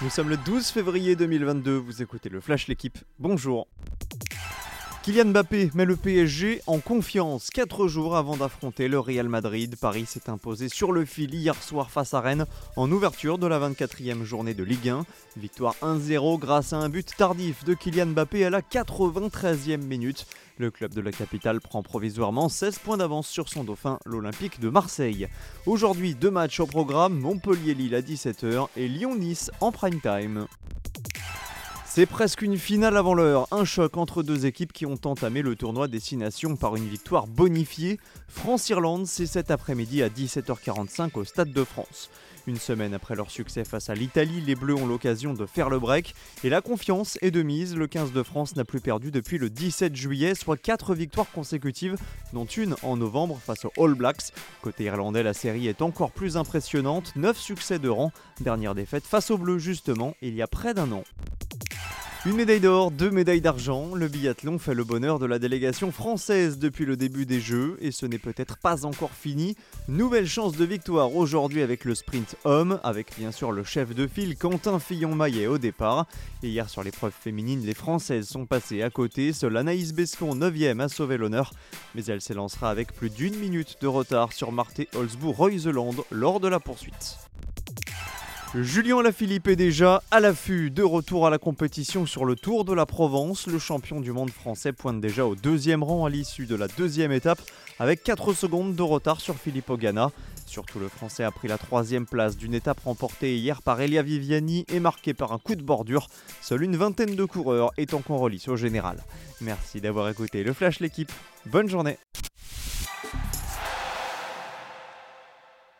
Nous sommes le 12 février 2022, vous écoutez le Flash L'équipe, bonjour. Kylian Mbappé met le PSG en confiance. Quatre jours avant d'affronter le Real Madrid, Paris s'est imposé sur le fil hier soir face à Rennes en ouverture de la 24e journée de Ligue 1. Victoire 1-0 grâce à un but tardif de Kylian Mbappé à la 93e minute. Le club de la capitale prend provisoirement 16 points d'avance sur son dauphin, l'Olympique de Marseille. Aujourd'hui, deux matchs au programme, Montpellier-Lille à 17h et Lyon-Nice en prime time. C'est presque une finale avant l'heure, un choc entre deux équipes qui ont entamé le tournoi Destination par une victoire bonifiée. France-Irlande, c'est cet après-midi à 17h45 au Stade de France. Une semaine après leur succès face à l'Italie, les Bleus ont l'occasion de faire le break et la confiance est de mise. Le 15 de France n'a plus perdu depuis le 17 juillet, soit 4 victoires consécutives, dont une en novembre face aux All Blacks. Côté irlandais, la série est encore plus impressionnante, 9 succès de rang. Dernière défaite face aux Bleus justement, il y a près d'un an. Une médaille d'or, deux médailles d'argent, le biathlon fait le bonheur de la délégation française depuis le début des Jeux et ce n'est peut-être pas encore fini. Nouvelle chance de victoire aujourd'hui avec le sprint homme, avec bien sûr le chef de file Quentin Fillon-Maillet au départ. Et hier sur l'épreuve féminine, les Françaises sont passées à côté, seule Anaïs Bescon 9ème a sauvé l'honneur, mais elle s'élancera avec plus d'une minute de retard sur Marthe Holzbourg-Reuseland lors de la poursuite. Julien Lafilippe est déjà à l'affût de retour à la compétition sur le Tour de la Provence. Le champion du monde français pointe déjà au deuxième rang à l'issue de la deuxième étape avec 4 secondes de retard sur Philippe Ogana. Surtout le français a pris la troisième place d'une étape remportée hier par Elia Viviani et marquée par un coup de bordure. Seule une vingtaine de coureurs est en lice au général. Merci d'avoir écouté le Flash l'équipe. Bonne journée